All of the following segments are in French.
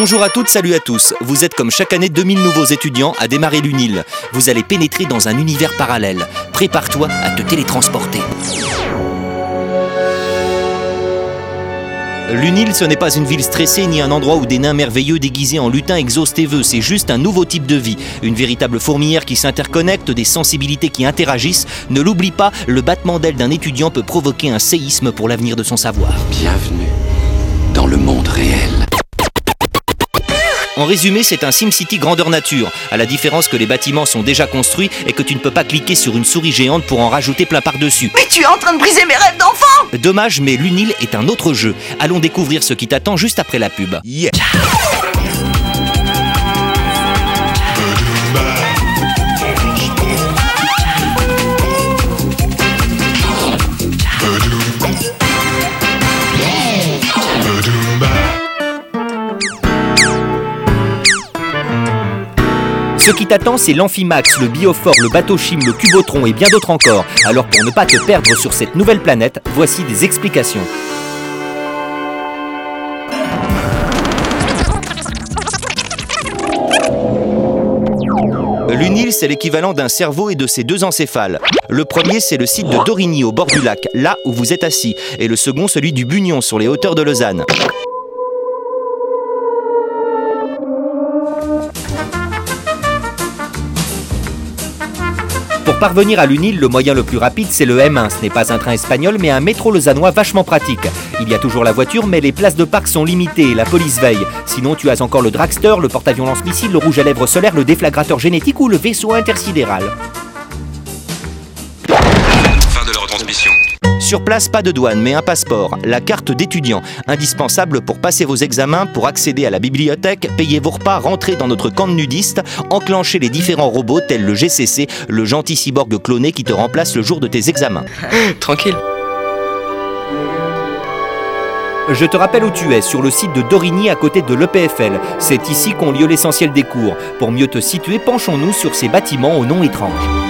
Bonjour à toutes, salut à tous. Vous êtes comme chaque année 2000 nouveaux étudiants à démarrer l'UNIL. Vous allez pénétrer dans un univers parallèle. Prépare-toi à te télétransporter. L'UNIL, ce n'est pas une ville stressée ni un endroit où des nains merveilleux déguisés en lutins exaucent tes vœux. C'est juste un nouveau type de vie. Une véritable fourmilière qui s'interconnecte, des sensibilités qui interagissent. Ne l'oublie pas, le battement d'aile d'un étudiant peut provoquer un séisme pour l'avenir de son savoir. Bienvenue dans le monde réel. En résumé, c'est un SimCity grandeur nature, à la différence que les bâtiments sont déjà construits et que tu ne peux pas cliquer sur une souris géante pour en rajouter plein par-dessus. Mais tu es en train de briser mes rêves d'enfant Dommage, mais l'UNIL est un autre jeu. Allons découvrir ce qui t'attend juste après la pub. Ce qui t'attend, c'est l'Amphimax, le Biofort, le Bateau-Chim, le Cubotron et bien d'autres encore. Alors pour ne pas te perdre sur cette nouvelle planète, voici des explications. L'UNIL, c'est l'équivalent d'un cerveau et de ses deux encéphales. Le premier, c'est le site de Dorigny, au bord du lac, là où vous êtes assis. Et le second, celui du Bugnon, sur les hauteurs de Lausanne. Parvenir à l'UNIL, le moyen le plus rapide, c'est le M1. Ce n'est pas un train espagnol, mais un métro lausannois vachement pratique. Il y a toujours la voiture, mais les places de parc sont limitées et la police veille. Sinon, tu as encore le dragster, le porte-avions lance-missile, le rouge à lèvres solaire, le déflagrateur génétique ou le vaisseau intersidéral. Fin de la retransmission. Sur place, pas de douane, mais un passeport, la carte d'étudiant, indispensable pour passer vos examens, pour accéder à la bibliothèque, payer vos repas, rentrer dans notre camp de nudistes, enclencher les différents robots tels le GCC, le gentil cyborg cloné qui te remplace le jour de tes examens. Tranquille. Je te rappelle où tu es, sur le site de Dorigny à côté de l'EPFL. C'est ici qu'ont lieu l'essentiel des cours. Pour mieux te situer, penchons-nous sur ces bâtiments au nom étrange.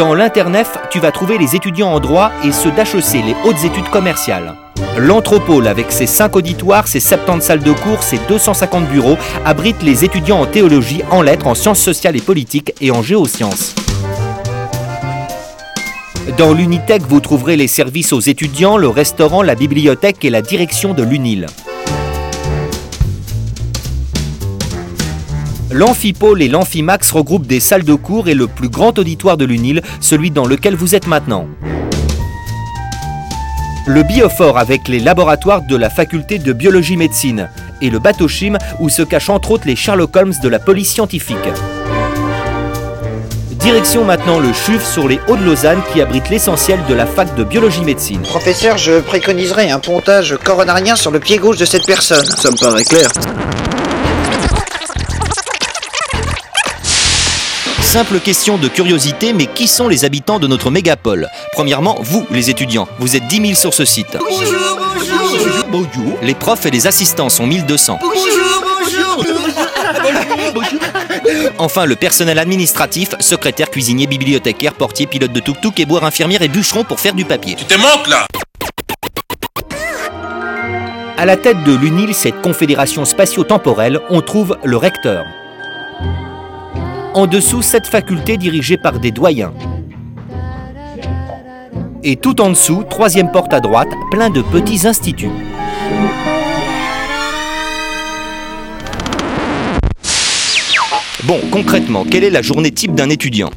Dans l'Internef, tu vas trouver les étudiants en droit et ceux d'HEC, les hautes études commerciales. L'Anthropole, avec ses 5 auditoires, ses 70 salles de cours, ses 250 bureaux, abrite les étudiants en théologie, en lettres, en sciences sociales et politiques et en géosciences. Dans l'Unitech, vous trouverez les services aux étudiants, le restaurant, la bibliothèque et la direction de l'UNIL. L'Amphipôle et l'Amphimax regroupent des salles de cours et le plus grand auditoire de l'UNIL, celui dans lequel vous êtes maintenant. Le Biofort avec les laboratoires de la faculté de biologie-médecine et le Bateau-Chim où se cachent entre autres les Sherlock Holmes de la police scientifique. Direction maintenant le CHUV sur les Hauts-de-Lausanne qui abrite l'essentiel de la fac de biologie-médecine. Professeur, je préconiserais un pontage coronarien sur le pied gauche de cette personne. Ça me paraît clair. Simple question de curiosité, mais qui sont les habitants de notre mégapole? Premièrement, vous, les étudiants. Vous êtes 10 000 sur ce site. Les profs et les assistants sont 1200. Enfin, le personnel administratif, secrétaire, cuisinier, bibliothécaire, portier, pilote de tuk-tuk, éboueur, infirmière et bûcheron pour faire du papier. Tu te manques là? À la tête de l'UNIL, cette confédération spatio-temporelle, on trouve le recteur. En dessous, cette faculté dirigée par des doyens. Et tout en dessous, troisième porte à droite, plein de petits instituts. Bon, concrètement, quelle est la journée type d'un étudiant?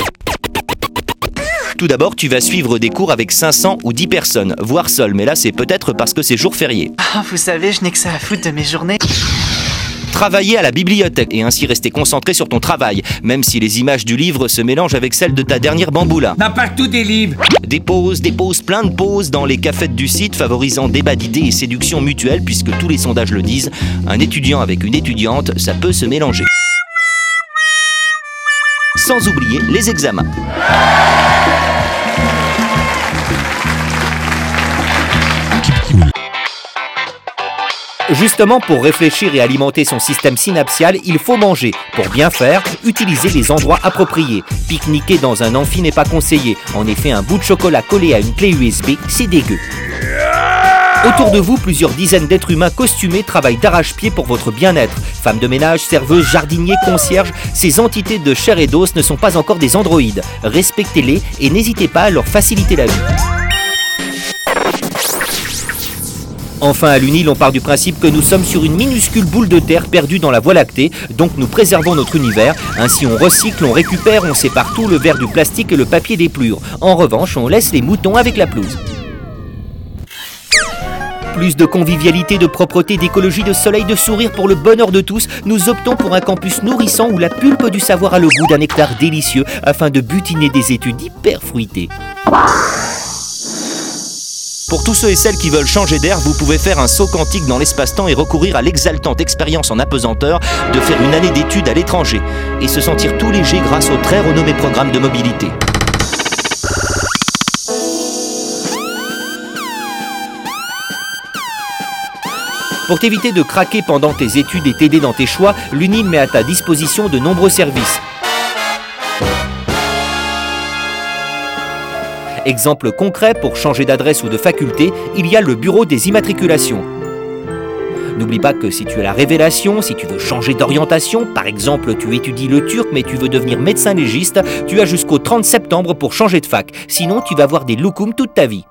Tout d'abord, tu vas suivre des cours avec 500 ou 10 personnes, voire seul, mais là c'est peut-être parce que c'est jour férié. Ah, vous savez, je n'ai que ça à foutre de mes journées. Travailler à la bibliothèque et ainsi rester concentré sur ton travail, même si les images du livre se mélangent avec celles de ta dernière bamboula. N'a pas tous des livres. Des pauses, des pauses, plein de pauses dans les cafettes du site favorisant débat d'idées et séduction mutuelle puisque tous les sondages le disent, un étudiant avec une étudiante, ça peut se mélanger. Sans oublier les examens. Justement, pour réfléchir et alimenter son système synaptial, il faut manger. Pour bien faire, utilisez les endroits appropriés. Pique-niquer dans un amphi n'est pas conseillé. En effet, un bout de chocolat collé à une clé USB, c'est dégueu. Autour de vous, plusieurs dizaines d'êtres humains costumés travaillent d'arrache-pied pour votre bien-être. Femmes de ménage, serveuses, jardiniers, concierges, ces entités de chair et d'os ne sont pas encore des androïdes. Respectez-les et n'hésitez pas à leur faciliter la vie. Enfin, à l'UNIL, on part du principe que nous sommes sur une minuscule boule de terre perdue dans la Voie lactée, donc nous préservons notre univers. Ainsi, on recycle, on récupère, on sépare tout le verre du plastique et le papier des plures. En revanche, on laisse les moutons avec la pelouse. Plus de convivialité, de propreté, d'écologie, de soleil, de sourire pour le bonheur de tous, nous optons pour un campus nourrissant où la pulpe du savoir a le goût d'un nectar délicieux afin de butiner des études hyper fruitées. Pour tous ceux et celles qui veulent changer d'air, vous pouvez faire un saut quantique dans l'espace-temps et recourir à l'exaltante expérience en apesanteur de faire une année d'études à l'étranger et se sentir tout léger grâce au très renommé programme de mobilité. Pour t'éviter de craquer pendant tes études et t'aider dans tes choix, l'UNIL met à ta disposition de nombreux services. Exemple concret, pour changer d'adresse ou de faculté, il y a le bureau des immatriculations. N'oublie pas que si tu as la révélation, si tu veux changer d'orientation, par exemple tu étudies le turc mais tu veux devenir médecin légiste, tu as jusqu'au 30 septembre pour changer de fac. Sinon tu vas avoir des loukoums toute ta vie.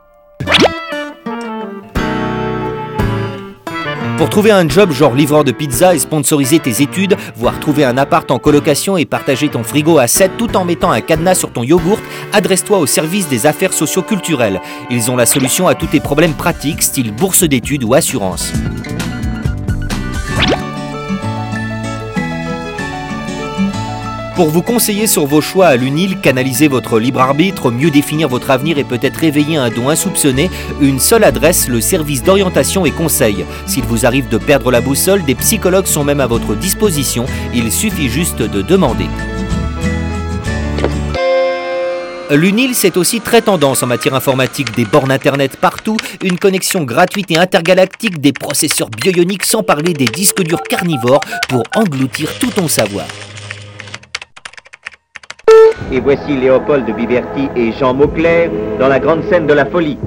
Pour trouver un job genre livreur de pizza et sponsoriser tes études, voire trouver un appart en colocation et partager ton frigo à 7 tout en mettant un cadenas sur ton yogourt, adresse-toi au service des affaires socio-culturelles. Ils ont la solution à tous tes problèmes pratiques, style bourse d'études ou assurance. Pour vous conseiller sur vos choix à l'UNIL, canaliser votre libre arbitre, mieux définir votre avenir et peut-être réveiller un don insoupçonné, une seule adresse, le service d'orientation et conseil. S'il vous arrive de perdre la boussole, des psychologues sont même à votre disposition, il suffit juste de demander. L'UNIL, c'est aussi très tendance en matière informatique, des bornes internet partout, une connexion gratuite et intergalactique, des processeurs bioioniques sans parler des disques durs carnivores pour engloutir tout ton savoir. Et voici Léopold de Biverti et Jean Mauclair dans la grande scène de la folie.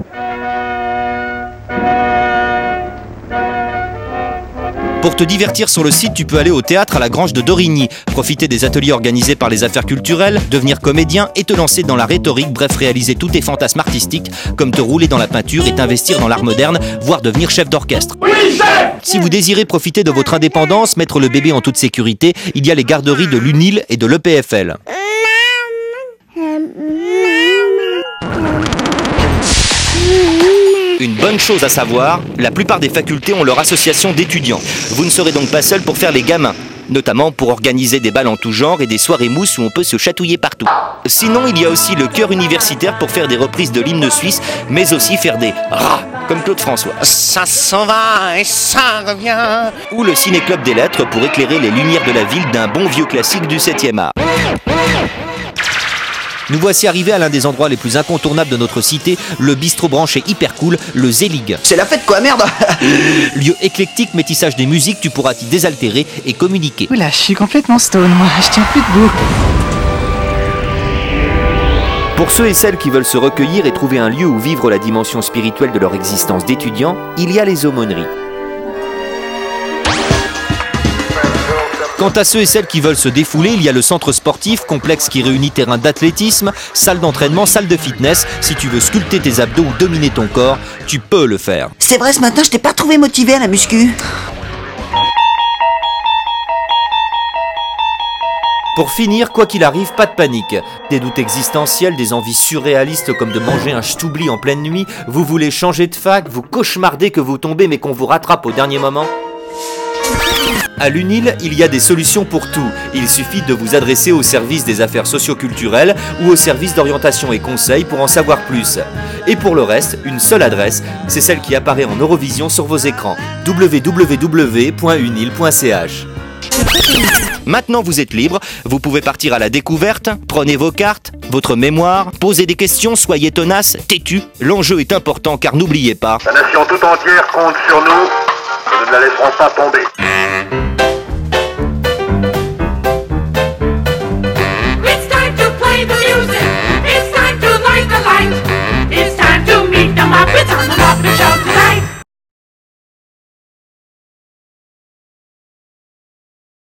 Pour te divertir sur le site, tu peux aller au théâtre à la Grange de Dorigny, profiter des ateliers organisés par les affaires culturelles, devenir comédien et te lancer dans la rhétorique, bref réaliser tous tes fantasmes artistiques, comme te rouler dans la peinture et t'investir dans l'art moderne, voire devenir chef d'orchestre. si vous désirez profiter de votre indépendance, mettre le bébé en toute sécurité, il y a les garderies de l'UNIL et de l'EPFL. Une bonne chose à savoir, la plupart des facultés ont leur association d'étudiants. Vous ne serez donc pas seul pour faire les gamins notamment pour organiser des balles en tout genre et des soirées mousses où on peut se chatouiller partout. Sinon, il y a aussi le chœur universitaire pour faire des reprises de l'hymne suisse, mais aussi faire des rats, comme Claude François. Ça s'en va et ça revient. Ou le ciné-club des lettres pour éclairer les lumières de la ville d'un bon vieux classique du 7e art. Nous voici arrivés à l'un des endroits les plus incontournables de notre cité, le bistrot branché hyper cool, le Zelig. C'est la fête quoi, merde Lieu éclectique, métissage des musiques, tu pourras t'y désaltérer et communiquer. Oula, je suis complètement stone, moi, je tiens plus debout. Pour ceux et celles qui veulent se recueillir et trouver un lieu où vivre la dimension spirituelle de leur existence d'étudiant, il y a les aumôneries. Quant à ceux et celles qui veulent se défouler, il y a le centre sportif, complexe qui réunit terrain d'athlétisme, salle d'entraînement, salle de fitness. Si tu veux sculpter tes abdos ou dominer ton corps, tu peux le faire. C'est vrai, ce matin, je t'ai pas trouvé motivé à la muscu. Pour finir, quoi qu'il arrive, pas de panique. Des doutes existentiels, des envies surréalistes comme de manger un ch'toubli en pleine nuit, vous voulez changer de fac, vous cauchemardez que vous tombez mais qu'on vous rattrape au dernier moment à l'UNIL, il y a des solutions pour tout. Il suffit de vous adresser au service des affaires socioculturelles ou au service d'orientation et conseil pour en savoir plus. Et pour le reste, une seule adresse, c'est celle qui apparaît en Eurovision sur vos écrans www.unil.ch. Maintenant vous êtes libre, vous pouvez partir à la découverte, prenez vos cartes, votre mémoire, posez des questions, soyez tenaces, têtu. L'enjeu est important car n'oubliez pas. La nation tout entière compte sur nous. Nous ne la laisserons pas tomber.